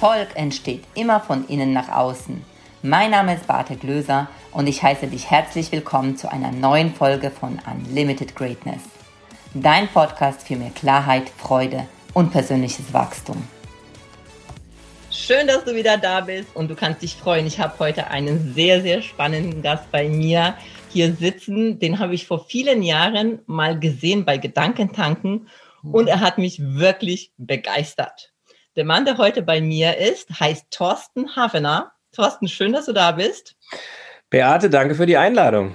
Erfolg entsteht immer von innen nach außen. Mein Name ist Barte Glöser und ich heiße dich herzlich willkommen zu einer neuen Folge von Unlimited Greatness. Dein Podcast für mehr Klarheit, Freude und persönliches Wachstum. Schön, dass du wieder da bist und du kannst dich freuen. Ich habe heute einen sehr, sehr spannenden Gast bei mir hier sitzen. Den habe ich vor vielen Jahren mal gesehen bei Gedankentanken und er hat mich wirklich begeistert. Der Mann, der heute bei mir ist, heißt Thorsten Havener. Thorsten, schön, dass du da bist. Beate, danke für die Einladung.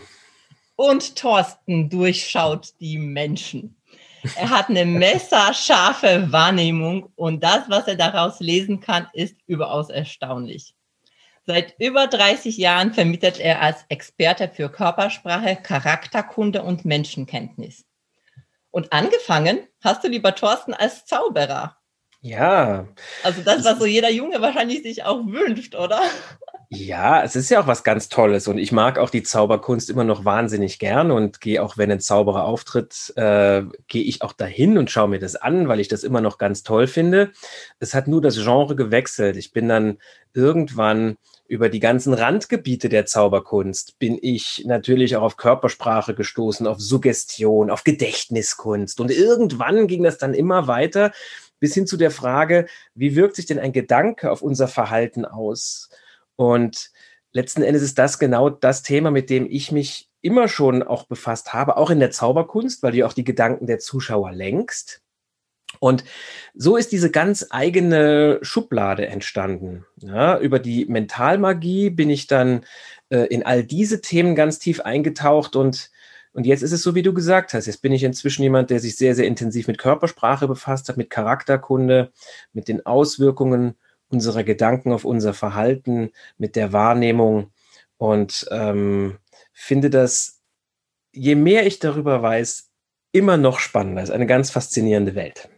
Und Thorsten durchschaut die Menschen. Er hat eine messerscharfe Wahrnehmung und das, was er daraus lesen kann, ist überaus erstaunlich. Seit über 30 Jahren vermittelt er als Experte für Körpersprache, Charakterkunde und Menschenkenntnis. Und angefangen hast du, lieber Thorsten, als Zauberer. Ja. Also das, was so jeder Junge wahrscheinlich sich auch wünscht, oder? Ja, es ist ja auch was ganz Tolles und ich mag auch die Zauberkunst immer noch wahnsinnig gern und gehe auch, wenn ein Zauberer auftritt, äh, gehe ich auch dahin und schaue mir das an, weil ich das immer noch ganz toll finde. Es hat nur das Genre gewechselt. Ich bin dann irgendwann über die ganzen Randgebiete der Zauberkunst bin ich natürlich auch auf Körpersprache gestoßen, auf Suggestion, auf Gedächtniskunst und irgendwann ging das dann immer weiter bis hin zu der Frage, wie wirkt sich denn ein Gedanke auf unser Verhalten aus? Und letzten Endes ist das genau das Thema, mit dem ich mich immer schon auch befasst habe, auch in der Zauberkunst, weil du auch die Gedanken der Zuschauer lenkst. Und so ist diese ganz eigene Schublade entstanden. Ja, über die Mentalmagie bin ich dann äh, in all diese Themen ganz tief eingetaucht und und jetzt ist es so, wie du gesagt hast. Jetzt bin ich inzwischen jemand, der sich sehr, sehr intensiv mit Körpersprache befasst hat, mit Charakterkunde, mit den Auswirkungen unserer Gedanken auf unser Verhalten, mit der Wahrnehmung und ähm, finde das, je mehr ich darüber weiß, immer noch spannender. Es ist eine ganz faszinierende Welt.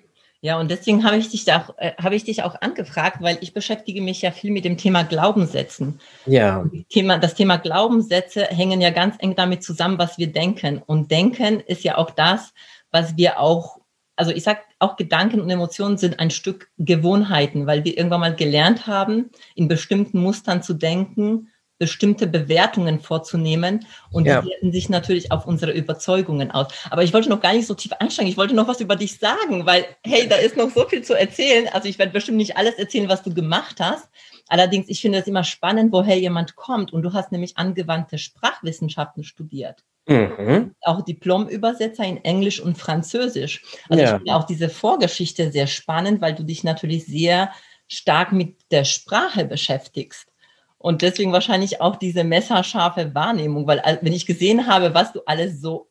Ja, und deswegen habe ich dich da auch, äh, habe ich dich auch angefragt, weil ich beschäftige mich ja viel mit dem Thema Glaubenssätzen. Ja. Thema, das Thema Glaubenssätze hängen ja ganz eng damit zusammen, was wir denken. Und denken ist ja auch das, was wir auch, also ich sage auch Gedanken und Emotionen sind ein Stück Gewohnheiten, weil wir irgendwann mal gelernt haben, in bestimmten Mustern zu denken bestimmte Bewertungen vorzunehmen und ja. die wirken sich natürlich auf unsere Überzeugungen aus. Aber ich wollte noch gar nicht so tief einsteigen. Ich wollte noch was über dich sagen, weil, hey, da ist noch so viel zu erzählen. Also ich werde bestimmt nicht alles erzählen, was du gemacht hast. Allerdings, ich finde es immer spannend, woher jemand kommt. Und du hast nämlich angewandte Sprachwissenschaften studiert. Mhm. Auch Diplomübersetzer in Englisch und Französisch. Also ja. ich finde auch diese Vorgeschichte sehr spannend, weil du dich natürlich sehr stark mit der Sprache beschäftigst. Und deswegen wahrscheinlich auch diese messerscharfe Wahrnehmung, weil wenn ich gesehen habe, was du alles so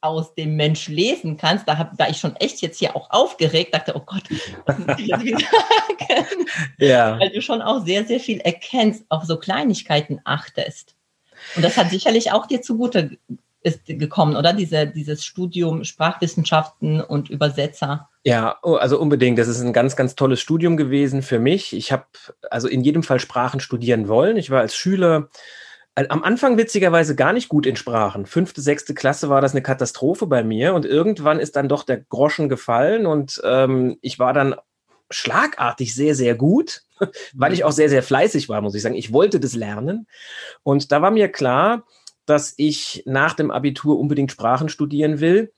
aus dem Mensch lesen kannst, da hab, war ich schon echt jetzt hier auch aufgeregt, dachte, oh Gott, was muss ich jetzt wieder sagen? Ja. Weil du schon auch sehr, sehr viel erkennst, auf so Kleinigkeiten achtest. Und das hat sicherlich auch dir zugute ist gekommen, oder? Diese, dieses Studium Sprachwissenschaften und Übersetzer. Ja, oh, also unbedingt. Das ist ein ganz, ganz tolles Studium gewesen für mich. Ich habe also in jedem Fall Sprachen studieren wollen. Ich war als Schüler äh, am Anfang witzigerweise gar nicht gut in Sprachen. Fünfte, sechste Klasse war das eine Katastrophe bei mir und irgendwann ist dann doch der Groschen gefallen und ähm, ich war dann schlagartig sehr, sehr gut, weil ich auch sehr, sehr fleißig war, muss ich sagen. Ich wollte das lernen und da war mir klar, dass ich nach dem Abitur unbedingt Sprachen studieren will.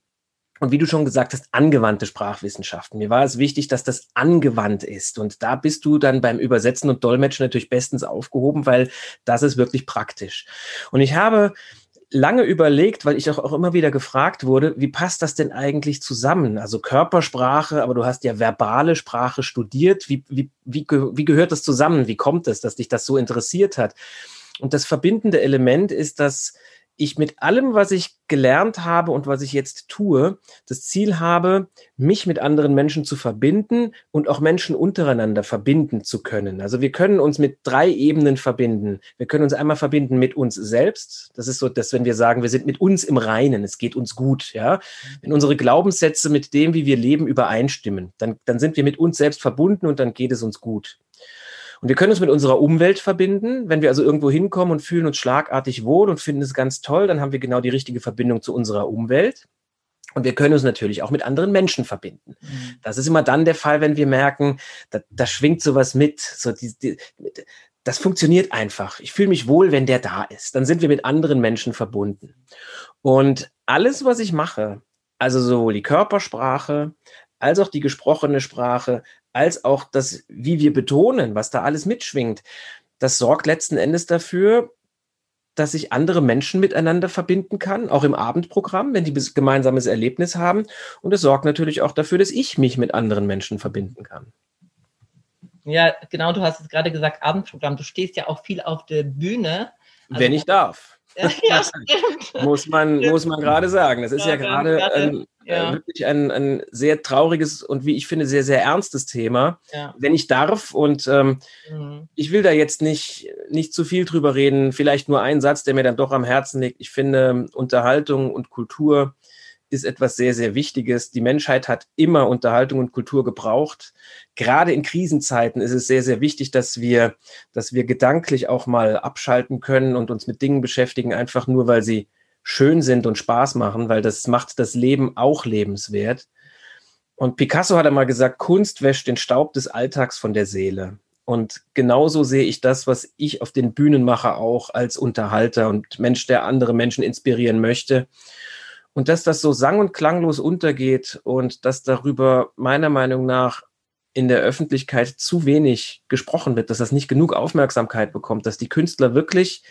Und wie du schon gesagt hast, angewandte Sprachwissenschaften. Mir war es wichtig, dass das angewandt ist. Und da bist du dann beim Übersetzen und Dolmetschen natürlich bestens aufgehoben, weil das ist wirklich praktisch. Und ich habe lange überlegt, weil ich auch, auch immer wieder gefragt wurde, wie passt das denn eigentlich zusammen? Also Körpersprache, aber du hast ja verbale Sprache studiert. Wie, wie, wie, wie gehört das zusammen? Wie kommt es, dass dich das so interessiert hat? Und das verbindende Element ist, dass ich mit allem, was ich gelernt habe und was ich jetzt tue, das Ziel habe, mich mit anderen Menschen zu verbinden und auch Menschen untereinander verbinden zu können. Also wir können uns mit drei Ebenen verbinden. Wir können uns einmal verbinden mit uns selbst. Das ist so, dass wenn wir sagen, wir sind mit uns im Reinen, es geht uns gut, ja. Wenn unsere Glaubenssätze mit dem, wie wir leben, übereinstimmen, dann, dann sind wir mit uns selbst verbunden und dann geht es uns gut. Und wir können uns mit unserer Umwelt verbinden. Wenn wir also irgendwo hinkommen und fühlen uns schlagartig wohl und finden es ganz toll, dann haben wir genau die richtige Verbindung zu unserer Umwelt. Und wir können uns natürlich auch mit anderen Menschen verbinden. Mhm. Das ist immer dann der Fall, wenn wir merken, da, da schwingt sowas mit. So die, die, das funktioniert einfach. Ich fühle mich wohl, wenn der da ist. Dann sind wir mit anderen Menschen verbunden. Und alles, was ich mache, also sowohl die Körpersprache, als auch die gesprochene Sprache, als auch das, wie wir betonen, was da alles mitschwingt, das sorgt letzten Endes dafür, dass ich andere Menschen miteinander verbinden kann, auch im Abendprogramm, wenn die gemeinsames Erlebnis haben. Und es sorgt natürlich auch dafür, dass ich mich mit anderen Menschen verbinden kann. Ja, genau, du hast es gerade gesagt, Abendprogramm. Du stehst ja auch viel auf der Bühne. Also, wenn ich darf. Ja, muss man, muss man gerade sagen. Das ist ja, ja gerade ein, ja. Äh, wirklich ein, ein sehr trauriges und wie ich finde, sehr, sehr ernstes Thema. Ja. Wenn ich darf, und ähm, mhm. ich will da jetzt nicht, nicht zu viel drüber reden, vielleicht nur ein Satz, der mir dann doch am Herzen liegt. Ich finde, Unterhaltung und Kultur ist etwas sehr, sehr Wichtiges. Die Menschheit hat immer Unterhaltung und Kultur gebraucht. Gerade in Krisenzeiten ist es sehr, sehr wichtig, dass wir, dass wir gedanklich auch mal abschalten können und uns mit Dingen beschäftigen, einfach nur, weil sie schön sind und Spaß machen, weil das macht das Leben auch lebenswert. Und Picasso hat einmal gesagt, Kunst wäscht den Staub des Alltags von der Seele. Und genauso sehe ich das, was ich auf den Bühnen mache, auch als Unterhalter und Mensch, der andere Menschen inspirieren möchte. Und dass das so sang- und klanglos untergeht und dass darüber meiner Meinung nach in der Öffentlichkeit zu wenig gesprochen wird, dass das nicht genug Aufmerksamkeit bekommt, dass die Künstler wirklich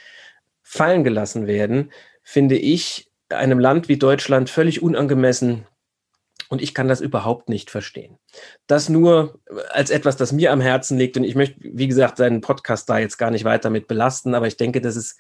fallen gelassen werden, finde ich einem Land wie Deutschland völlig unangemessen. Und ich kann das überhaupt nicht verstehen. Das nur als etwas, das mir am Herzen liegt. Und ich möchte, wie gesagt, seinen Podcast da jetzt gar nicht weiter mit belasten. Aber ich denke, das ist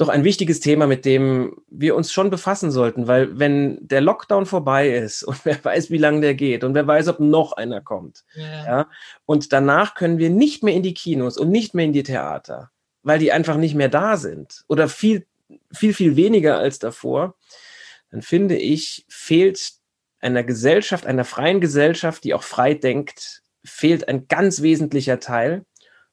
doch ein wichtiges Thema, mit dem wir uns schon befassen sollten, weil wenn der Lockdown vorbei ist und wer weiß, wie lange der geht und wer weiß, ob noch einer kommt, ja. ja. und danach können wir nicht mehr in die Kinos und nicht mehr in die Theater, weil die einfach nicht mehr da sind oder viel, viel, viel weniger als davor, dann finde ich, fehlt einer Gesellschaft, einer freien Gesellschaft, die auch frei denkt, fehlt ein ganz wesentlicher Teil.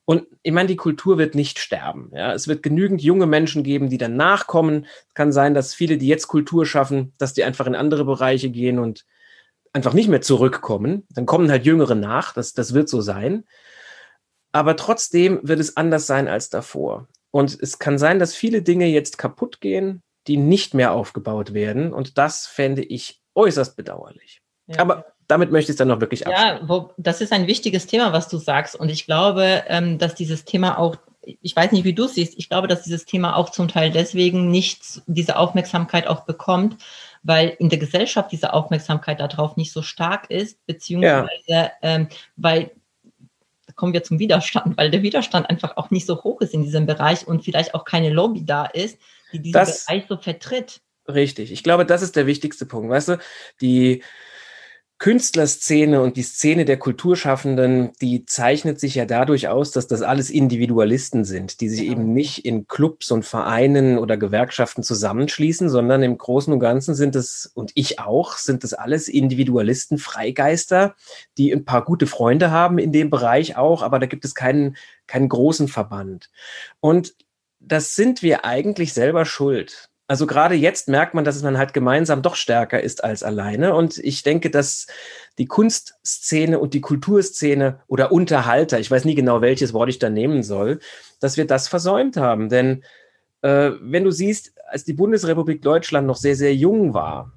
Und ich meine, die Kultur wird nicht sterben. Ja? Es wird genügend junge Menschen geben, die dann nachkommen. Es kann sein, dass viele, die jetzt Kultur schaffen, dass die einfach in andere Bereiche gehen und einfach nicht mehr zurückkommen. Dann kommen halt Jüngere nach. Das, das wird so sein. Aber trotzdem wird es anders sein als davor. Und es kann sein, dass viele Dinge jetzt kaputt gehen, die nicht mehr aufgebaut werden. Und das fände ich äußerst bedauerlich. Ja. Aber damit möchte ich es dann noch wirklich abschließen. Ja, wo, das ist ein wichtiges Thema, was du sagst. Und ich glaube, ähm, dass dieses Thema auch, ich weiß nicht, wie du es siehst, ich glaube, dass dieses Thema auch zum Teil deswegen nicht diese Aufmerksamkeit auch bekommt, weil in der Gesellschaft diese Aufmerksamkeit darauf nicht so stark ist, beziehungsweise ja. ähm, weil da kommen wir zum Widerstand, weil der Widerstand einfach auch nicht so hoch ist in diesem Bereich und vielleicht auch keine Lobby da ist, die diesen das, Bereich so vertritt. Richtig. Ich glaube, das ist der wichtigste Punkt. Weißt du, die, Künstlerszene und die Szene der Kulturschaffenden, die zeichnet sich ja dadurch aus, dass das alles Individualisten sind, die sich genau. eben nicht in Clubs und Vereinen oder Gewerkschaften zusammenschließen, sondern im Großen und Ganzen sind es, und ich auch, sind es alles Individualisten, Freigeister, die ein paar gute Freunde haben in dem Bereich auch, aber da gibt es keinen, keinen großen Verband. Und das sind wir eigentlich selber schuld also gerade jetzt merkt man, dass man halt gemeinsam doch stärker ist als alleine. Und ich denke, dass die Kunstszene und die Kulturszene oder Unterhalter, ich weiß nie genau, welches Wort ich da nehmen soll, dass wir das versäumt haben. Denn äh, wenn du siehst, als die Bundesrepublik Deutschland noch sehr, sehr jung war,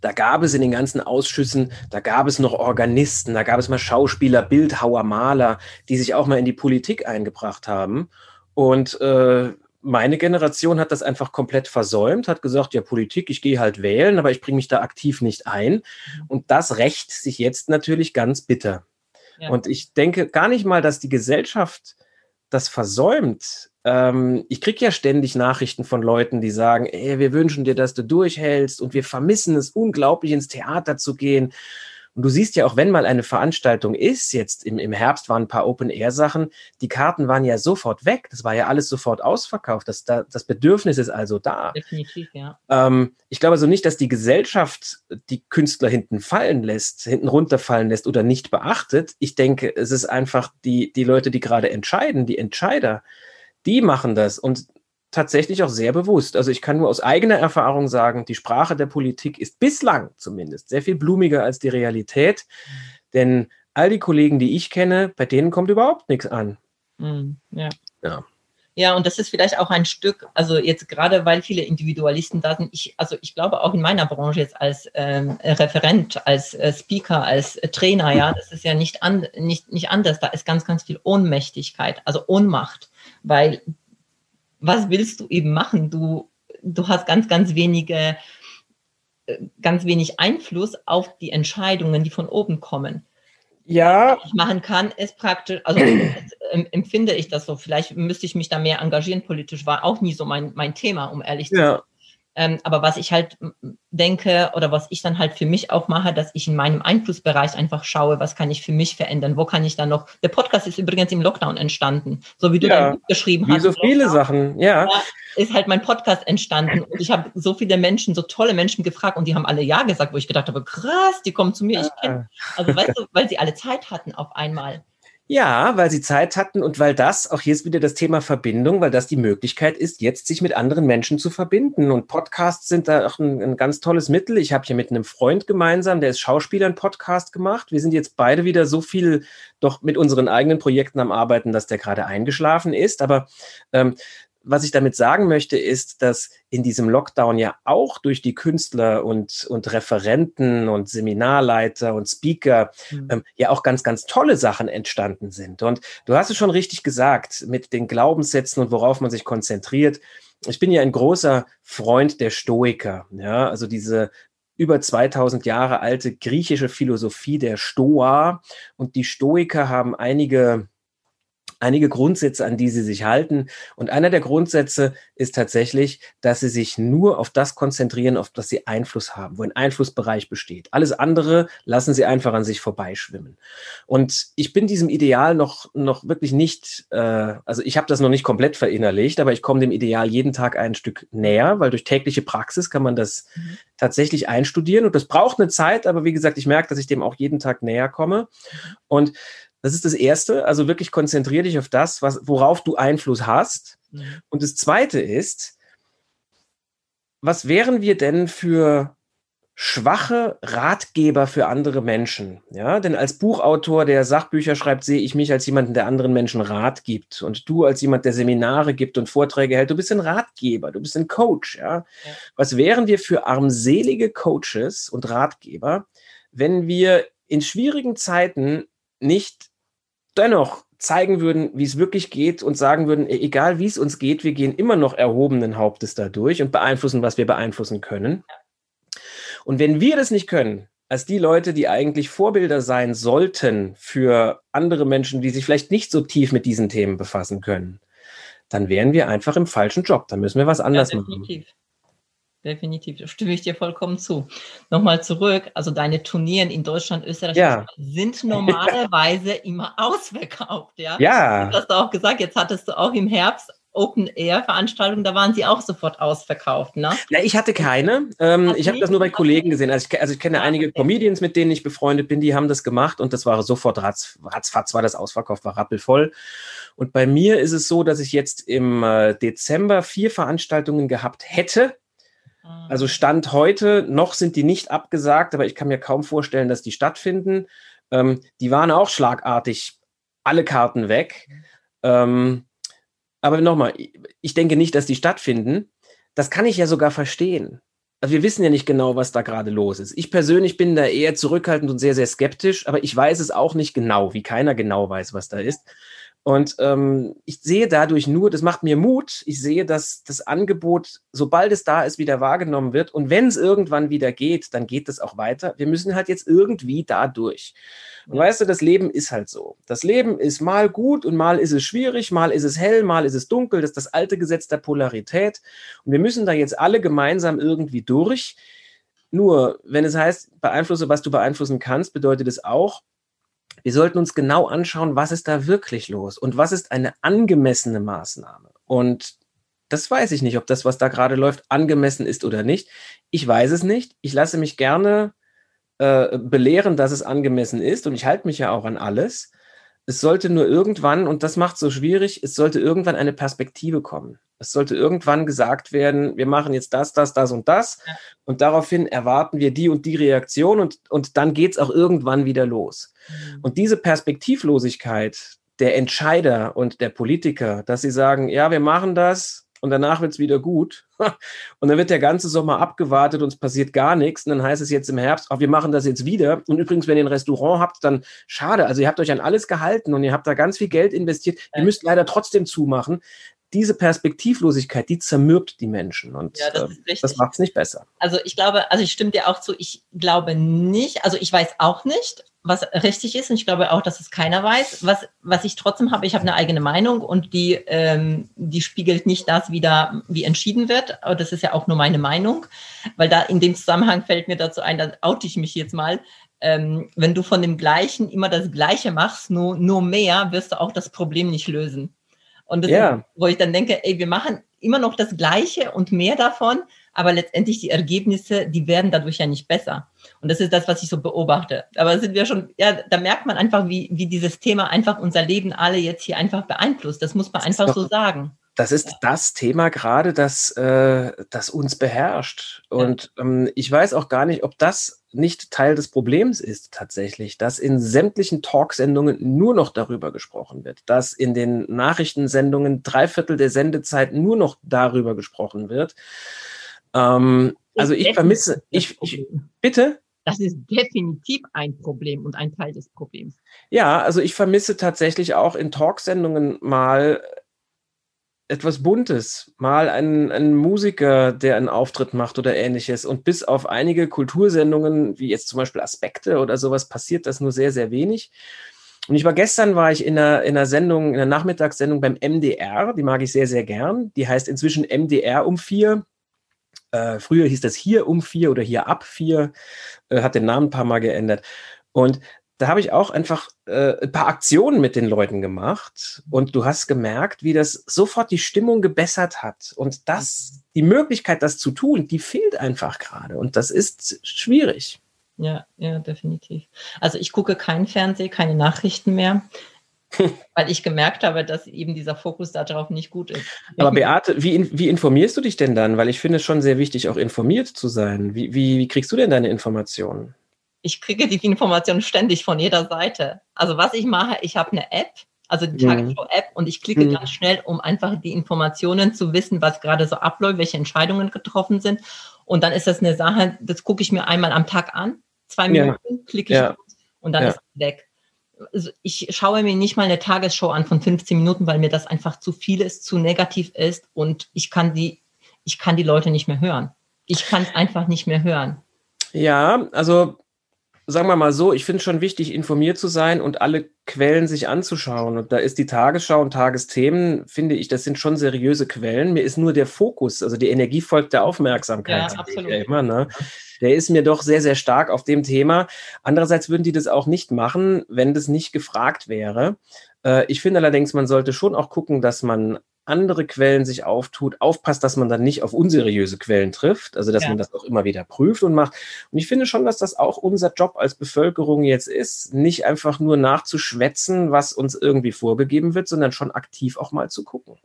da gab es in den ganzen Ausschüssen, da gab es noch Organisten, da gab es mal Schauspieler, Bildhauer, Maler, die sich auch mal in die Politik eingebracht haben. Und äh, meine Generation hat das einfach komplett versäumt, hat gesagt, ja, Politik, ich gehe halt wählen, aber ich bringe mich da aktiv nicht ein. Mhm. Und das rächt sich jetzt natürlich ganz bitter. Ja. Und ich denke gar nicht mal, dass die Gesellschaft das versäumt. Ähm, ich kriege ja ständig Nachrichten von Leuten, die sagen, ey, wir wünschen dir, dass du durchhältst und wir vermissen es unglaublich, ins Theater zu gehen. Und du siehst ja auch, wenn mal eine Veranstaltung ist, jetzt im, im Herbst waren ein paar Open-Air-Sachen, die Karten waren ja sofort weg. Das war ja alles sofort ausverkauft. Das, das Bedürfnis ist also da. Definitiv, ja. Ähm, ich glaube also nicht, dass die Gesellschaft die Künstler hinten fallen lässt, hinten runterfallen lässt oder nicht beachtet. Ich denke, es ist einfach die, die Leute, die gerade entscheiden, die Entscheider, die machen das. Und tatsächlich auch sehr bewusst. Also ich kann nur aus eigener Erfahrung sagen, die Sprache der Politik ist bislang zumindest sehr viel blumiger als die Realität. Denn all die Kollegen, die ich kenne, bei denen kommt überhaupt nichts an. Mhm, ja. ja. Ja, und das ist vielleicht auch ein Stück, also jetzt gerade weil viele Individualisten da sind, ich, also ich glaube auch in meiner Branche jetzt als ähm, Referent, als äh, Speaker, als äh, Trainer, ja, das ist ja nicht, an, nicht, nicht anders. Da ist ganz, ganz viel Ohnmächtigkeit, also Ohnmacht, weil was willst du eben machen? Du, du hast ganz, ganz wenige, äh, ganz wenig Einfluss auf die Entscheidungen, die von oben kommen. Ja. Was ich machen kann, ist praktisch, also empfinde ich das so. Vielleicht müsste ich mich da mehr engagieren politisch, war auch nie so mein, mein Thema, um ehrlich zu sein. Ähm, aber was ich halt denke oder was ich dann halt für mich auch mache, dass ich in meinem Einflussbereich einfach schaue, was kann ich für mich verändern, wo kann ich dann noch. Der Podcast ist übrigens im Lockdown entstanden, so wie du ja, dann geschrieben hast. Wie so viele Sachen, ja. Ist halt mein Podcast entstanden und ich habe so viele Menschen, so tolle Menschen gefragt und die haben alle Ja gesagt, wo ich gedacht habe, krass, die kommen zu mir, ich kenne. Also weißt du, weil sie alle Zeit hatten auf einmal. Ja, weil sie Zeit hatten und weil das, auch hier ist wieder das Thema Verbindung, weil das die Möglichkeit ist, jetzt sich mit anderen Menschen zu verbinden. Und Podcasts sind da auch ein, ein ganz tolles Mittel. Ich habe hier mit einem Freund gemeinsam, der ist Schauspieler, einen Podcast gemacht. Wir sind jetzt beide wieder so viel doch mit unseren eigenen Projekten am Arbeiten, dass der gerade eingeschlafen ist. Aber ähm, was ich damit sagen möchte, ist, dass in diesem Lockdown ja auch durch die Künstler und, und Referenten und Seminarleiter und Speaker mhm. ähm, ja auch ganz, ganz tolle Sachen entstanden sind. Und du hast es schon richtig gesagt mit den Glaubenssätzen und worauf man sich konzentriert. Ich bin ja ein großer Freund der Stoiker, ja, also diese über 2000 Jahre alte griechische Philosophie der Stoa. Und die Stoiker haben einige einige Grundsätze, an die sie sich halten. Und einer der Grundsätze ist tatsächlich, dass sie sich nur auf das konzentrieren, auf das sie Einfluss haben, wo ein Einflussbereich besteht. Alles andere lassen sie einfach an sich vorbeischwimmen. Und ich bin diesem Ideal noch, noch wirklich nicht, äh, also ich habe das noch nicht komplett verinnerlicht, aber ich komme dem Ideal jeden Tag ein Stück näher, weil durch tägliche Praxis kann man das mhm. tatsächlich einstudieren. Und das braucht eine Zeit, aber wie gesagt, ich merke, dass ich dem auch jeden Tag näher komme. Und das ist das Erste. Also wirklich konzentriere dich auf das, was, worauf du Einfluss hast. Mhm. Und das Zweite ist, was wären wir denn für schwache Ratgeber für andere Menschen? Ja, denn als Buchautor, der Sachbücher schreibt, sehe ich mich als jemanden, der anderen Menschen Rat gibt. Und du als jemand, der Seminare gibt und Vorträge hält, du bist ein Ratgeber, du bist ein Coach. Ja? ja. Was wären wir für armselige Coaches und Ratgeber, wenn wir in schwierigen Zeiten nicht dennoch zeigen würden, wie es wirklich geht und sagen würden, e-, egal wie es uns geht, wir gehen immer noch erhobenen Hauptes dadurch und beeinflussen, was wir beeinflussen können. Und wenn wir das nicht können, als die Leute, die eigentlich Vorbilder sein sollten für andere Menschen, die sich vielleicht nicht so tief mit diesen Themen befassen können, dann wären wir einfach im falschen Job. Dann müssen wir was anders ja, machen definitiv. Da stimme ich dir vollkommen zu. Nochmal zurück. Also deine Turnieren in Deutschland, Österreich ja. sind normalerweise immer ausverkauft. Ja. ja. Du hast auch gesagt, jetzt hattest du auch im Herbst Open Air Veranstaltungen, da waren sie auch sofort ausverkauft, ne? Ja, ich hatte keine. Ähm, ich habe das nur bei Kollegen gesehen. Also ich, also ich kenne ja, einige okay. Comedians, mit denen ich befreundet bin, die haben das gemacht und das war sofort ratz, ratzfatz war das ausverkauft, war rappelvoll. Und bei mir ist es so, dass ich jetzt im äh, Dezember vier Veranstaltungen gehabt hätte also Stand heute, noch sind die nicht abgesagt, aber ich kann mir kaum vorstellen, dass die stattfinden. Ähm, die waren auch schlagartig alle Karten weg. Ähm, aber nochmal, ich denke nicht, dass die stattfinden. Das kann ich ja sogar verstehen. Also wir wissen ja nicht genau, was da gerade los ist. Ich persönlich bin da eher zurückhaltend und sehr, sehr skeptisch, aber ich weiß es auch nicht genau, wie keiner genau weiß, was da ist. Und ähm, ich sehe dadurch nur, das macht mir Mut, ich sehe, dass das Angebot, sobald es da ist, wieder wahrgenommen wird. Und wenn es irgendwann wieder geht, dann geht es auch weiter. Wir müssen halt jetzt irgendwie da durch. Und weißt du, das Leben ist halt so. Das Leben ist mal gut und mal ist es schwierig, mal ist es hell, mal ist es dunkel. Das ist das alte Gesetz der Polarität. Und wir müssen da jetzt alle gemeinsam irgendwie durch. Nur, wenn es heißt, beeinflusse, was du beeinflussen kannst, bedeutet es auch, wir sollten uns genau anschauen, was ist da wirklich los und was ist eine angemessene Maßnahme. Und das weiß ich nicht, ob das, was da gerade läuft, angemessen ist oder nicht. Ich weiß es nicht. Ich lasse mich gerne äh, belehren, dass es angemessen ist und ich halte mich ja auch an alles. Es sollte nur irgendwann, und das macht es so schwierig, es sollte irgendwann eine Perspektive kommen. Es sollte irgendwann gesagt werden, wir machen jetzt das, das, das und das. Und daraufhin erwarten wir die und die Reaktion und, und dann geht es auch irgendwann wieder los. Mhm. Und diese Perspektivlosigkeit der Entscheider und der Politiker, dass sie sagen, ja, wir machen das, und danach wird es wieder gut. Und dann wird der ganze Sommer abgewartet und es passiert gar nichts. Und dann heißt es jetzt im Herbst, oh, wir machen das jetzt wieder. Und übrigens, wenn ihr ein Restaurant habt, dann schade. Also ihr habt euch an alles gehalten und ihr habt da ganz viel Geld investiert. Ihr müsst leider trotzdem zumachen diese Perspektivlosigkeit, die zermürbt die Menschen und ja, das, äh, das macht es nicht besser. Also ich glaube, also ich stimme dir auch zu, ich glaube nicht, also ich weiß auch nicht, was richtig ist und ich glaube auch, dass es keiner weiß. Was, was ich trotzdem habe, ich habe eine eigene Meinung und die, ähm, die spiegelt nicht das wieder, wie entschieden wird, aber das ist ja auch nur meine Meinung, weil da in dem Zusammenhang fällt mir dazu ein, da oute ich mich jetzt mal, ähm, wenn du von dem Gleichen immer das Gleiche machst, nur, nur mehr, wirst du auch das Problem nicht lösen. Und das ja. ist, wo ich dann denke, ey, wir machen immer noch das Gleiche und mehr davon, aber letztendlich die Ergebnisse, die werden dadurch ja nicht besser. Und das ist das, was ich so beobachte. Aber sind wir schon, ja, da merkt man einfach, wie, wie dieses Thema einfach unser Leben alle jetzt hier einfach beeinflusst. Das muss man das einfach doch, so sagen. Das ist ja. das Thema gerade, das, äh, das uns beherrscht. Und ja. ähm, ich weiß auch gar nicht, ob das nicht Teil des Problems ist tatsächlich, dass in sämtlichen Talksendungen nur noch darüber gesprochen wird, dass in den Nachrichtensendungen drei Viertel der Sendezeit nur noch darüber gesprochen wird. Ähm, also ich vermisse, ich, ich, bitte? Das ist definitiv ein Problem und ein Teil des Problems. Ja, also ich vermisse tatsächlich auch in Talksendungen mal etwas Buntes, mal ein, ein Musiker, der einen Auftritt macht oder ähnliches. Und bis auf einige Kultursendungen, wie jetzt zum Beispiel Aspekte oder sowas, passiert das nur sehr, sehr wenig. Und ich war gestern, war ich in einer, in einer Sendung, in einer Nachmittagssendung beim MDR, die mag ich sehr, sehr gern. Die heißt inzwischen MDR um vier. Äh, früher hieß das hier um vier oder hier ab vier, äh, hat den Namen ein paar Mal geändert. Und da habe ich auch einfach äh, ein paar Aktionen mit den Leuten gemacht und du hast gemerkt, wie das sofort die Stimmung gebessert hat. Und das, die Möglichkeit, das zu tun, die fehlt einfach gerade. Und das ist schwierig. Ja, ja, definitiv. Also ich gucke kein Fernsehen, keine Nachrichten mehr. weil ich gemerkt habe, dass eben dieser Fokus darauf nicht gut ist. Aber Beate, wie, wie informierst du dich denn dann? Weil ich finde es schon sehr wichtig, auch informiert zu sein. Wie, wie, wie kriegst du denn deine Informationen? ich kriege die Informationen ständig von jeder Seite. Also was ich mache, ich habe eine App, also die mhm. Tagesschau-App, und ich klicke mhm. ganz schnell, um einfach die Informationen zu wissen, was gerade so abläuft, welche Entscheidungen getroffen sind. Und dann ist das eine Sache, das gucke ich mir einmal am Tag an, zwei Minuten, ja. klicke ich ja. und dann ja. ist es weg. Also ich schaue mir nicht mal eine Tagesshow an von 15 Minuten, weil mir das einfach zu viel ist, zu negativ ist und ich kann die, ich kann die Leute nicht mehr hören. Ich kann es einfach nicht mehr hören. Ja, also sagen wir mal so, ich finde es schon wichtig, informiert zu sein und alle Quellen sich anzuschauen. Und da ist die Tagesschau und Tagesthemen, finde ich, das sind schon seriöse Quellen. Mir ist nur der Fokus, also die Energie folgt der Aufmerksamkeit. Ja, absolut. Ja immer, ne? Der ist mir doch sehr, sehr stark auf dem Thema. Andererseits würden die das auch nicht machen, wenn das nicht gefragt wäre. Äh, ich finde allerdings, man sollte schon auch gucken, dass man andere Quellen sich auftut, aufpasst, dass man dann nicht auf unseriöse Quellen trifft, also dass ja. man das auch immer wieder prüft und macht. Und ich finde schon, dass das auch unser Job als Bevölkerung jetzt ist, nicht einfach nur nachzuschwätzen, was uns irgendwie vorgegeben wird, sondern schon aktiv auch mal zu gucken.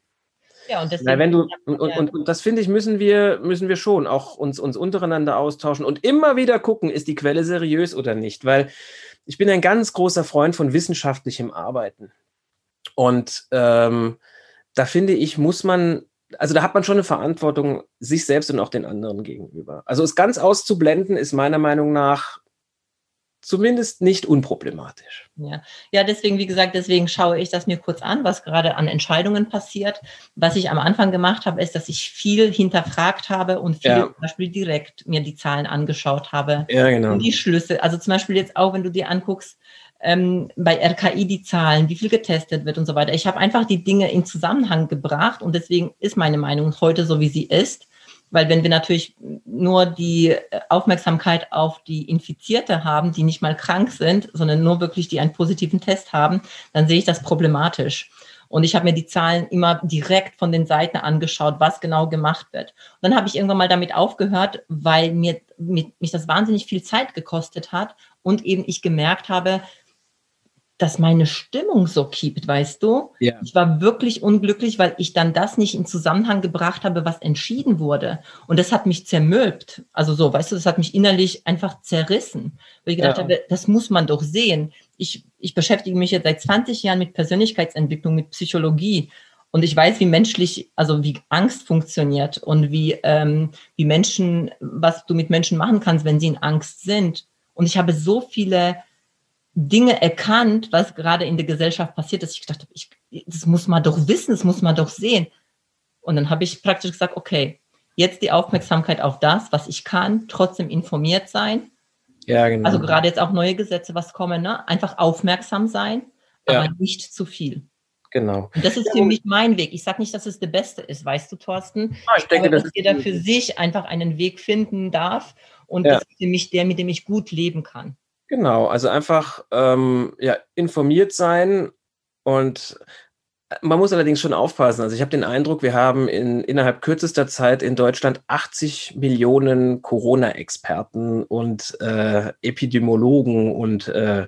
Ja, und, Na, wenn du, und, und, und, das finde ich, müssen wir, müssen wir schon auch uns, uns untereinander austauschen und immer wieder gucken, ist die Quelle seriös oder nicht, weil ich bin ein ganz großer Freund von wissenschaftlichem Arbeiten. Und ähm, da finde ich, muss man, also da hat man schon eine Verantwortung sich selbst und auch den anderen gegenüber. Also es ganz auszublenden, ist meiner Meinung nach zumindest nicht unproblematisch. Ja. ja, deswegen, wie gesagt, deswegen schaue ich das mir kurz an, was gerade an Entscheidungen passiert. Was ich am Anfang gemacht habe, ist, dass ich viel hinterfragt habe und viel ja. zum Beispiel direkt mir die Zahlen angeschaut habe. Ja, genau. Und die Schlüsse. Also zum Beispiel jetzt auch, wenn du dir anguckst, ähm, bei RKI die Zahlen, wie viel getestet wird und so weiter. Ich habe einfach die Dinge in Zusammenhang gebracht und deswegen ist meine Meinung heute so, wie sie ist. Weil wenn wir natürlich nur die Aufmerksamkeit auf die Infizierte haben, die nicht mal krank sind, sondern nur wirklich die einen positiven Test haben, dann sehe ich das problematisch. Und ich habe mir die Zahlen immer direkt von den Seiten angeschaut, was genau gemacht wird. Und dann habe ich irgendwann mal damit aufgehört, weil mir, mir mich das wahnsinnig viel Zeit gekostet hat und eben ich gemerkt habe, dass meine Stimmung so kippt, weißt du? Ja. Ich war wirklich unglücklich, weil ich dann das nicht in Zusammenhang gebracht habe, was entschieden wurde. Und das hat mich zermürbt. Also so, weißt du, das hat mich innerlich einfach zerrissen. Weil ich gedacht ja. habe, das muss man doch sehen. Ich, ich beschäftige mich jetzt seit 20 Jahren mit Persönlichkeitsentwicklung, mit Psychologie. Und ich weiß, wie menschlich, also wie Angst funktioniert und wie, ähm, wie Menschen, was du mit Menschen machen kannst, wenn sie in Angst sind. Und ich habe so viele Dinge erkannt, was gerade in der Gesellschaft passiert ist. Ich dachte, ich, das muss man doch wissen, das muss man doch sehen. Und dann habe ich praktisch gesagt, okay, jetzt die Aufmerksamkeit auf das, was ich kann, trotzdem informiert sein. Ja, genau. Also gerade jetzt auch neue Gesetze, was kommen, ne? einfach aufmerksam sein, aber ja. nicht zu viel. Genau. Und das ist für mich mein Weg. Ich sage nicht, dass es der beste ist, weißt du, Thorsten. Ja, ich denke, aber dass jeder für sich einfach einen Weg finden darf. Und ja. das ist für mich der, mit dem ich gut leben kann. Genau, also einfach ähm, ja, informiert sein und äh, man muss allerdings schon aufpassen. Also ich habe den Eindruck, wir haben in, innerhalb kürzester Zeit in Deutschland 80 Millionen Corona-Experten und äh, Epidemiologen und äh,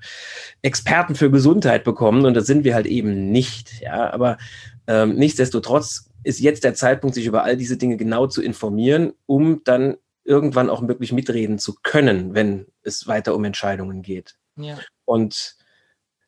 Experten für Gesundheit bekommen und das sind wir halt eben nicht. Ja, aber ähm, nichtsdestotrotz ist jetzt der Zeitpunkt, sich über all diese Dinge genau zu informieren, um dann irgendwann auch wirklich mitreden zu können, wenn es weiter um Entscheidungen geht. Ja. Und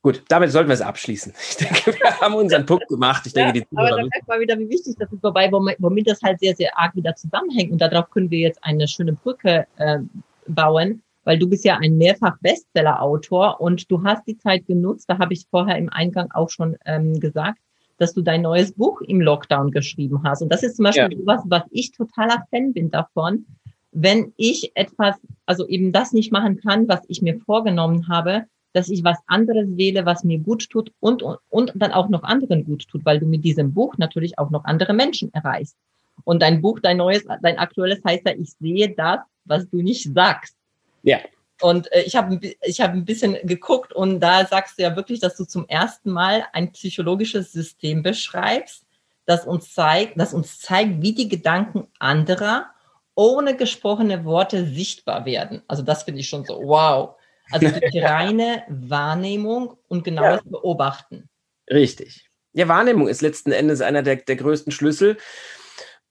gut, damit sollten wir es abschließen. Ich denke, wir haben unseren Punkt gemacht. Ich denke, ja, die aber da merkt man wieder, wie wichtig das ist, wobei, womit das halt sehr, sehr arg wieder zusammenhängt. Und darauf können wir jetzt eine schöne Brücke äh, bauen, weil du bist ja ein mehrfach Bestseller-Autor und du hast die Zeit genutzt, da habe ich vorher im Eingang auch schon ähm, gesagt, dass du dein neues Buch im Lockdown geschrieben hast. Und das ist zum Beispiel ja. was, was ich totaler Fan bin davon, wenn ich etwas, also eben das nicht machen kann, was ich mir vorgenommen habe, dass ich was anderes wähle, was mir gut tut und, und, und dann auch noch anderen gut tut, weil du mit diesem Buch natürlich auch noch andere Menschen erreichst. Und dein Buch, dein neues, dein aktuelles heißt ja, ich sehe das, was du nicht sagst. Ja. Und äh, ich habe ich hab ein bisschen geguckt und da sagst du ja wirklich, dass du zum ersten Mal ein psychologisches System beschreibst, das uns zeigt, das uns zeigt, wie die Gedanken anderer ohne gesprochene Worte sichtbar werden. Also das finde ich schon so, wow. Also die reine Wahrnehmung und genaues ja. Beobachten. Richtig. Ja, Wahrnehmung ist letzten Endes einer der, der größten Schlüssel.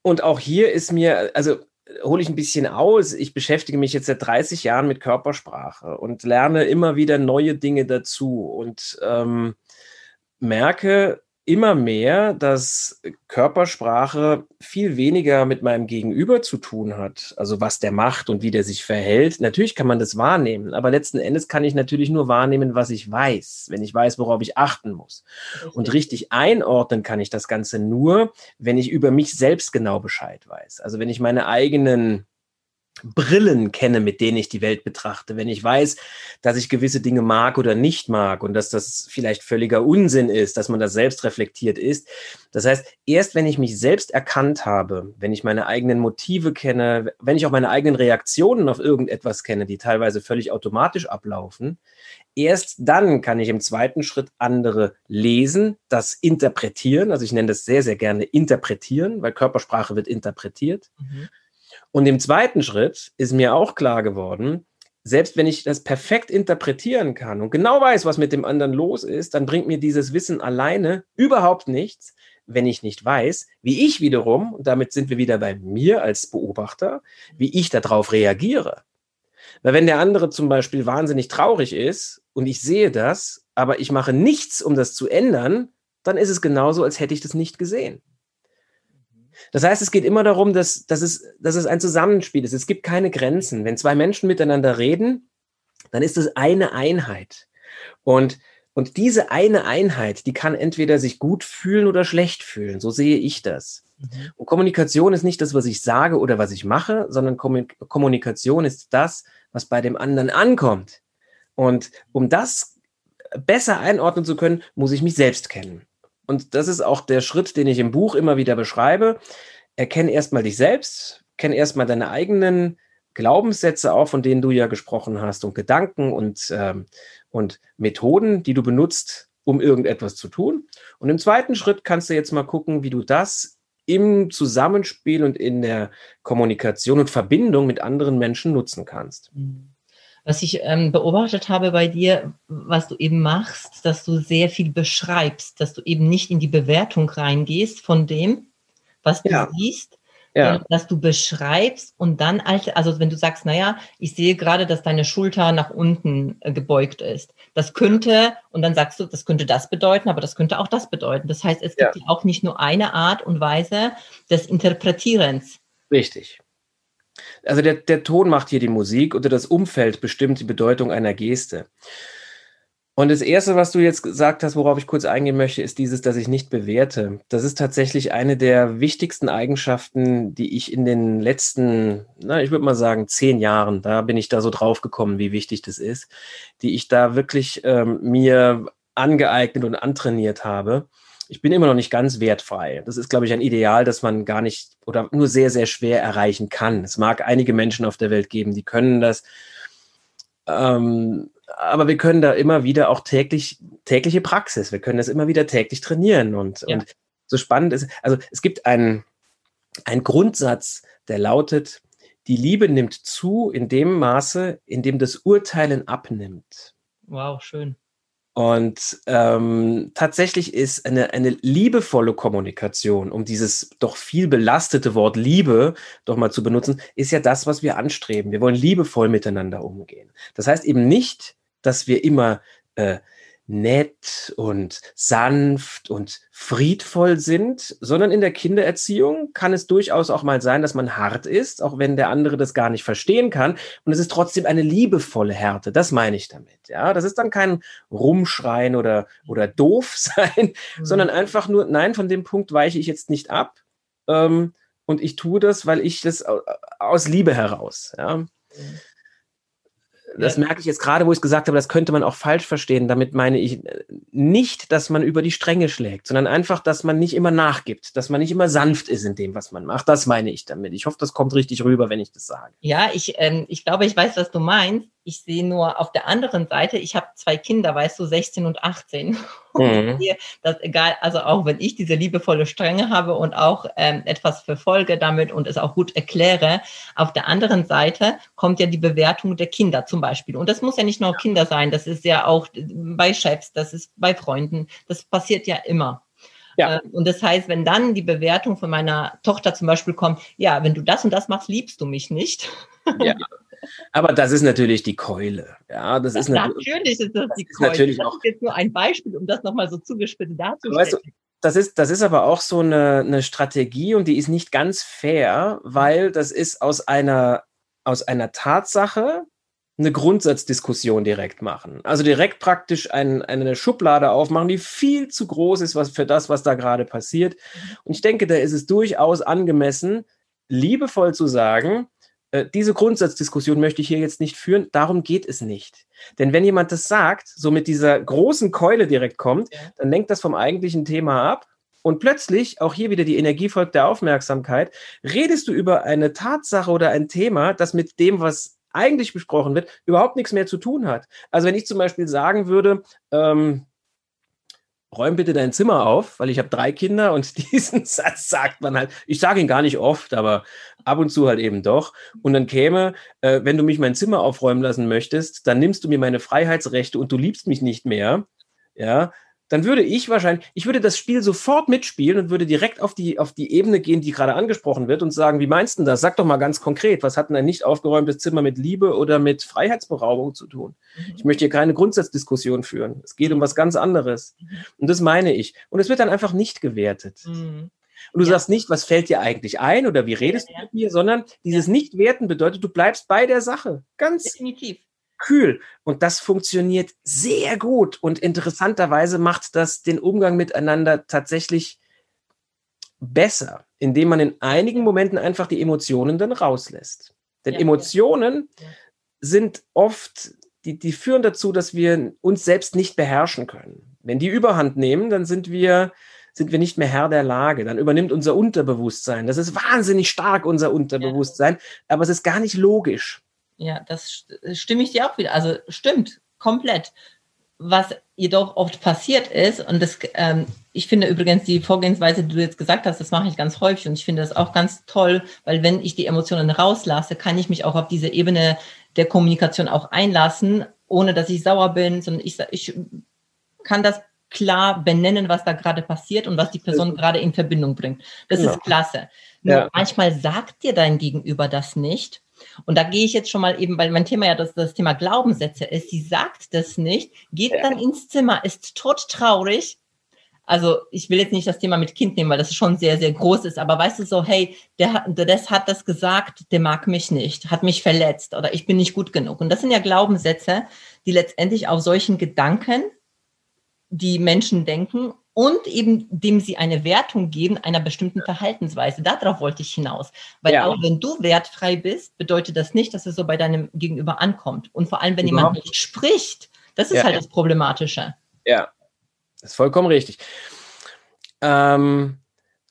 Und auch hier ist mir, also hole ich ein bisschen aus. Ich beschäftige mich jetzt seit 30 Jahren mit Körpersprache und lerne immer wieder neue Dinge dazu und ähm, merke, immer mehr, dass Körpersprache viel weniger mit meinem Gegenüber zu tun hat. Also was der macht und wie der sich verhält. Natürlich kann man das wahrnehmen, aber letzten Endes kann ich natürlich nur wahrnehmen, was ich weiß, wenn ich weiß, worauf ich achten muss. Richtig. Und richtig einordnen kann ich das Ganze nur, wenn ich über mich selbst genau Bescheid weiß. Also wenn ich meine eigenen Brillen kenne, mit denen ich die Welt betrachte, wenn ich weiß, dass ich gewisse Dinge mag oder nicht mag und dass das vielleicht völliger Unsinn ist, dass man das selbst reflektiert ist. Das heißt, erst wenn ich mich selbst erkannt habe, wenn ich meine eigenen Motive kenne, wenn ich auch meine eigenen Reaktionen auf irgendetwas kenne, die teilweise völlig automatisch ablaufen, erst dann kann ich im zweiten Schritt andere lesen, das interpretieren. Also ich nenne das sehr, sehr gerne interpretieren, weil Körpersprache wird interpretiert. Mhm und im zweiten Schritt ist mir auch klar geworden, selbst wenn ich das perfekt interpretieren kann und genau weiß, was mit dem anderen los ist, dann bringt mir dieses Wissen alleine überhaupt nichts, wenn ich nicht weiß, wie ich wiederum, und damit sind wir wieder bei mir als Beobachter, wie ich darauf reagiere. Weil wenn der andere zum Beispiel wahnsinnig traurig ist und ich sehe das, aber ich mache nichts, um das zu ändern, dann ist es genauso, als hätte ich das nicht gesehen. Das heißt, es geht immer darum, dass, dass, es, dass es ein Zusammenspiel ist. Es gibt keine Grenzen. Wenn zwei Menschen miteinander reden, dann ist es eine Einheit. Und, und diese eine Einheit, die kann entweder sich gut fühlen oder schlecht fühlen. So sehe ich das. Mhm. Und Kommunikation ist nicht das, was ich sage oder was ich mache, sondern Kommunikation ist das, was bei dem anderen ankommt. Und um das besser einordnen zu können, muss ich mich selbst kennen. Und das ist auch der Schritt, den ich im Buch immer wieder beschreibe. Erkenne erstmal dich selbst, kenne erstmal deine eigenen Glaubenssätze auch, von denen du ja gesprochen hast, und Gedanken und, ähm, und Methoden, die du benutzt, um irgendetwas zu tun. Und im zweiten Schritt kannst du jetzt mal gucken, wie du das im Zusammenspiel und in der Kommunikation und Verbindung mit anderen Menschen nutzen kannst. Mhm. Was ich ähm, beobachtet habe bei dir, was du eben machst, dass du sehr viel beschreibst, dass du eben nicht in die Bewertung reingehst von dem, was du ja. siehst, ja. dass du beschreibst und dann, also wenn du sagst, naja, ich sehe gerade, dass deine Schulter nach unten äh, gebeugt ist. Das könnte, und dann sagst du, das könnte das bedeuten, aber das könnte auch das bedeuten. Das heißt, es gibt ja. auch nicht nur eine Art und Weise des Interpretierens. Richtig. Also der, der Ton macht hier die Musik oder das Umfeld bestimmt die Bedeutung einer Geste. Und das Erste, was du jetzt gesagt hast, worauf ich kurz eingehen möchte, ist dieses, dass ich nicht bewerte. Das ist tatsächlich eine der wichtigsten Eigenschaften, die ich in den letzten, na, ich würde mal sagen, zehn Jahren, da bin ich da so drauf gekommen, wie wichtig das ist, die ich da wirklich ähm, mir angeeignet und antrainiert habe. Ich bin immer noch nicht ganz wertfrei. Das ist, glaube ich, ein Ideal, das man gar nicht oder nur sehr, sehr schwer erreichen kann. Es mag einige Menschen auf der Welt geben, die können das. Ähm, aber wir können da immer wieder auch täglich, tägliche Praxis, wir können das immer wieder täglich trainieren. Und, ja. und so spannend ist, also es gibt einen, einen Grundsatz, der lautet, die Liebe nimmt zu in dem Maße, in dem das Urteilen abnimmt. Wow, schön. Und ähm, tatsächlich ist eine, eine liebevolle Kommunikation, um dieses doch viel belastete Wort Liebe doch mal zu benutzen, ist ja das, was wir anstreben. Wir wollen liebevoll miteinander umgehen. Das heißt eben nicht, dass wir immer äh, nett und sanft und friedvoll sind, sondern in der Kindererziehung kann es durchaus auch mal sein, dass man hart ist, auch wenn der andere das gar nicht verstehen kann. Und es ist trotzdem eine liebevolle Härte. Das meine ich damit. Ja, das ist dann kein Rumschreien oder, oder doof sein, mhm. sondern einfach nur, nein, von dem Punkt weiche ich jetzt nicht ab. Ähm, und ich tue das, weil ich das aus Liebe heraus. Ja. Mhm das merke ich jetzt gerade, wo ich es gesagt habe, das könnte man auch falsch verstehen. Damit meine ich äh, nicht, dass man über die Stränge schlägt, sondern einfach, dass man nicht immer nachgibt, dass man nicht immer sanft ist in dem, was man macht. Das meine ich damit. Ich hoffe, das kommt richtig rüber, wenn ich das sage. Ja, ich, ähm, ich glaube, ich weiß, was du meinst. Ich sehe nur auf der anderen Seite, ich habe zwei Kinder, weißt du, 16 und 18. Mhm. Und das egal, also auch wenn ich diese liebevolle Strenge habe und auch ähm, etwas verfolge damit und es auch gut erkläre, auf der anderen Seite kommt ja die Bewertung der Kinder zum Beispiel. Und das muss ja nicht nur Kinder sein, das ist ja auch bei Chefs, das ist bei Freunden, das passiert ja immer. Ja. Ähm, und das heißt, wenn dann die Bewertung von meiner Tochter zum Beispiel kommt, ja, wenn du das und das machst, liebst du mich nicht. Ja. Aber das ist natürlich die Keule. Ja, das, das ist natürlich, natürlich ist das die Keule. Natürlich das ist jetzt nur ein Beispiel, um das nochmal so zugespitzt darzustellen. Weißt du, das ist, das ist aber auch so eine, eine Strategie und die ist nicht ganz fair, weil das ist aus einer, aus einer Tatsache eine Grundsatzdiskussion direkt machen. Also direkt praktisch ein, eine Schublade aufmachen, die viel zu groß ist was für das, was da gerade passiert. Und ich denke, da ist es durchaus angemessen, liebevoll zu sagen, diese Grundsatzdiskussion möchte ich hier jetzt nicht führen. Darum geht es nicht. Denn wenn jemand das sagt, so mit dieser großen Keule direkt kommt, dann lenkt das vom eigentlichen Thema ab. Und plötzlich, auch hier wieder die Energie folgt der Aufmerksamkeit, redest du über eine Tatsache oder ein Thema, das mit dem, was eigentlich besprochen wird, überhaupt nichts mehr zu tun hat. Also wenn ich zum Beispiel sagen würde, ähm, räum bitte dein Zimmer auf, weil ich habe drei Kinder und diesen Satz sagt man halt, ich sage ihn gar nicht oft, aber ab und zu halt eben doch. Und dann käme, äh, wenn du mich mein Zimmer aufräumen lassen möchtest, dann nimmst du mir meine Freiheitsrechte und du liebst mich nicht mehr. Ja, dann würde ich wahrscheinlich, ich würde das Spiel sofort mitspielen und würde direkt auf die, auf die Ebene gehen, die gerade angesprochen wird und sagen, wie meinst du das? Sag doch mal ganz konkret, was hat denn ein nicht aufgeräumtes Zimmer mit Liebe oder mit Freiheitsberaubung zu tun? Mhm. Ich möchte hier keine Grundsatzdiskussion führen. Es geht um was ganz anderes. Mhm. Und das meine ich. Und es wird dann einfach nicht gewertet. Mhm. Und du ja. sagst nicht, was fällt dir eigentlich ein oder wie redest ja, ja. du mit mir, sondern dieses Nicht-Werten bedeutet, du bleibst bei der Sache. Ganz Definitiv kühl. Und das funktioniert sehr gut. Und interessanterweise macht das den Umgang miteinander tatsächlich besser, indem man in einigen Momenten einfach die Emotionen dann rauslässt. Denn ja, Emotionen ja. sind oft, die, die führen dazu, dass wir uns selbst nicht beherrschen können. Wenn die Überhand nehmen, dann sind wir, sind wir nicht mehr Herr der Lage. Dann übernimmt unser Unterbewusstsein. Das ist wahnsinnig stark, unser Unterbewusstsein, ja. aber es ist gar nicht logisch. Ja, das stimme ich dir auch wieder. Also stimmt, komplett. Was jedoch oft passiert ist, und das, ähm, ich finde übrigens die Vorgehensweise, die du jetzt gesagt hast, das mache ich ganz häufig und ich finde das auch ganz toll, weil wenn ich die Emotionen rauslasse, kann ich mich auch auf diese Ebene der Kommunikation auch einlassen, ohne dass ich sauer bin, sondern ich, ich kann das klar benennen, was da gerade passiert und was die Person gerade in Verbindung bringt. Das genau. ist klasse. Nur ja. manchmal sagt dir dein Gegenüber das nicht. Und da gehe ich jetzt schon mal eben, weil mein Thema ja das, das Thema Glaubenssätze ist. Sie sagt das nicht, geht ja. dann ins Zimmer, ist tot traurig. Also ich will jetzt nicht das Thema mit Kind nehmen, weil das schon sehr, sehr groß ist. Aber weißt du so, hey, der, der das hat das gesagt, der mag mich nicht, hat mich verletzt oder ich bin nicht gut genug. Und das sind ja Glaubenssätze, die letztendlich auf solchen Gedanken die Menschen denken und eben dem sie eine Wertung geben einer bestimmten Verhaltensweise. Darauf wollte ich hinaus. Weil ja. auch wenn du wertfrei bist, bedeutet das nicht, dass es so bei deinem Gegenüber ankommt. Und vor allem, wenn Überhaupt. jemand nicht spricht, das ist ja, halt ja. das Problematische. Ja, das ist vollkommen richtig. Ähm,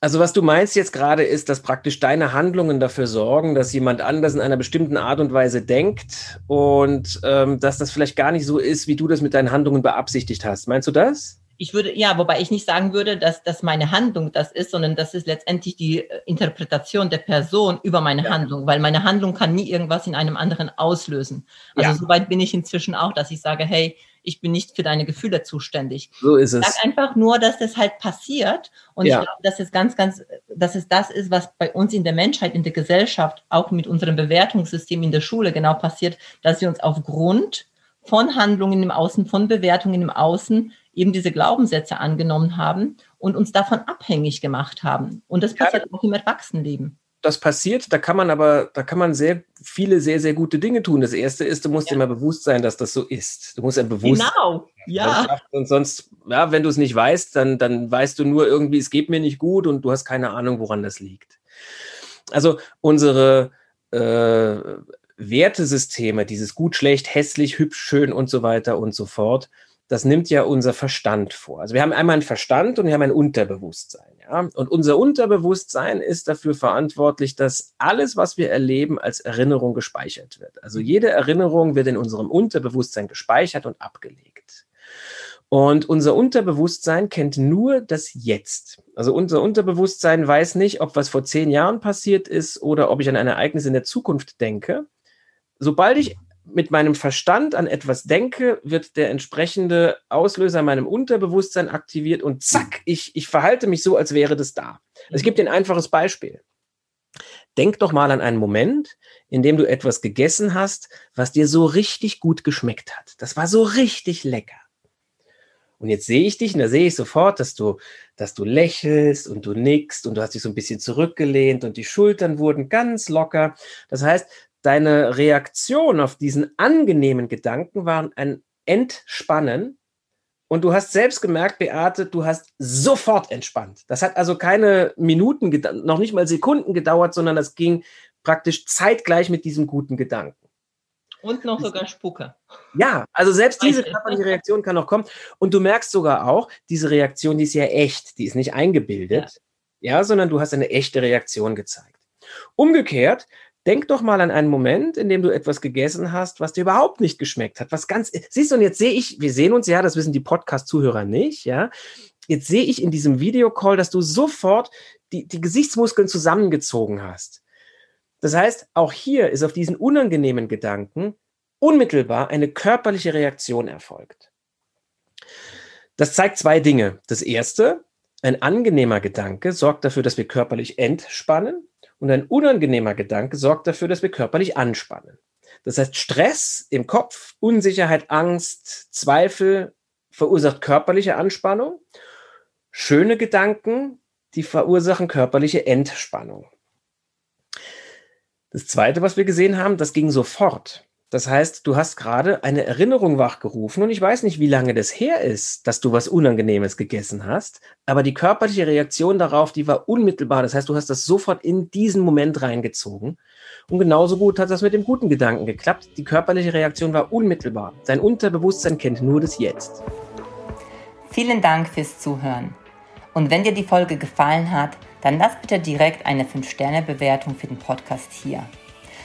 also was du meinst jetzt gerade ist, dass praktisch deine Handlungen dafür sorgen, dass jemand anders in einer bestimmten Art und Weise denkt und ähm, dass das vielleicht gar nicht so ist, wie du das mit deinen Handlungen beabsichtigt hast. Meinst du das? Ich würde, ja, wobei ich nicht sagen würde, dass das meine Handlung das ist, sondern das ist letztendlich die äh, Interpretation der Person über meine ja. Handlung, weil meine Handlung kann nie irgendwas in einem anderen auslösen. Also ja. soweit bin ich inzwischen auch, dass ich sage, hey, ich bin nicht für deine Gefühle zuständig. So ist es. Ich sag einfach nur, dass das halt passiert. Und ja. ich glaube, dass es ganz, ganz, dass es das ist, was bei uns in der Menschheit, in der Gesellschaft, auch mit unserem Bewertungssystem in der Schule genau passiert, dass wir uns aufgrund von Handlungen im Außen, von Bewertungen im Außen eben diese Glaubenssätze angenommen haben und uns davon abhängig gemacht haben. Und das passiert ja. auch im Erwachsenenleben das passiert, da kann man aber, da kann man sehr viele, sehr, sehr gute Dinge tun. Das erste ist, du musst ja. dir mal bewusst sein, dass das so ist. Du musst ein Bewusstsein. Genau, ja. Und sonst, ja, wenn du es nicht weißt, dann, dann weißt du nur irgendwie, es geht mir nicht gut und du hast keine Ahnung, woran das liegt. Also unsere äh, Wertesysteme, dieses gut, schlecht, hässlich, hübsch, schön und so weiter und so fort, das nimmt ja unser Verstand vor. Also wir haben einmal einen Verstand und wir haben ein Unterbewusstsein. Ja? Und unser Unterbewusstsein ist dafür verantwortlich, dass alles, was wir erleben, als Erinnerung gespeichert wird. Also jede Erinnerung wird in unserem Unterbewusstsein gespeichert und abgelegt. Und unser Unterbewusstsein kennt nur das Jetzt. Also unser Unterbewusstsein weiß nicht, ob was vor zehn Jahren passiert ist oder ob ich an ein Ereignis in der Zukunft denke. Sobald ich mit meinem Verstand an etwas denke, wird der entsprechende Auslöser in meinem Unterbewusstsein aktiviert und zack, ich, ich verhalte mich so, als wäre das da. Also ich gebe dir ein einfaches Beispiel. Denk doch mal an einen Moment, in dem du etwas gegessen hast, was dir so richtig gut geschmeckt hat. Das war so richtig lecker. Und jetzt sehe ich dich und da sehe ich sofort, dass du, dass du lächelst und du nickst und du hast dich so ein bisschen zurückgelehnt und die Schultern wurden ganz locker. Das heißt, deine Reaktion auf diesen angenehmen Gedanken war ein Entspannen. Und du hast selbst gemerkt, Beate, du hast sofort entspannt. Das hat also keine Minuten, noch nicht mal Sekunden gedauert, sondern das ging praktisch zeitgleich mit diesem guten Gedanken. Und noch sogar Spucke. Ja, also selbst diese körperliche Reaktion kann noch kommen. Und du merkst sogar auch, diese Reaktion, die ist ja echt, die ist nicht eingebildet, ja, ja sondern du hast eine echte Reaktion gezeigt. Umgekehrt Denk doch mal an einen Moment, in dem du etwas gegessen hast, was dir überhaupt nicht geschmeckt hat. Was ganz, siehst du, und jetzt sehe ich, wir sehen uns ja, das wissen die Podcast-Zuhörer nicht, ja. Jetzt sehe ich in diesem Videocall, dass du sofort die, die Gesichtsmuskeln zusammengezogen hast. Das heißt, auch hier ist auf diesen unangenehmen Gedanken unmittelbar eine körperliche Reaktion erfolgt. Das zeigt zwei Dinge. Das erste, ein angenehmer Gedanke sorgt dafür, dass wir körperlich entspannen. Und ein unangenehmer Gedanke sorgt dafür, dass wir körperlich anspannen. Das heißt, Stress im Kopf, Unsicherheit, Angst, Zweifel verursacht körperliche Anspannung. Schöne Gedanken, die verursachen körperliche Entspannung. Das zweite, was wir gesehen haben, das ging sofort. Das heißt, du hast gerade eine Erinnerung wachgerufen und ich weiß nicht, wie lange das her ist, dass du was Unangenehmes gegessen hast, aber die körperliche Reaktion darauf, die war unmittelbar. Das heißt, du hast das sofort in diesen Moment reingezogen. Und genauso gut hat das mit dem guten Gedanken geklappt. Die körperliche Reaktion war unmittelbar. Dein Unterbewusstsein kennt nur das Jetzt. Vielen Dank fürs Zuhören. Und wenn dir die Folge gefallen hat, dann lass bitte direkt eine 5-Sterne-Bewertung für den Podcast hier.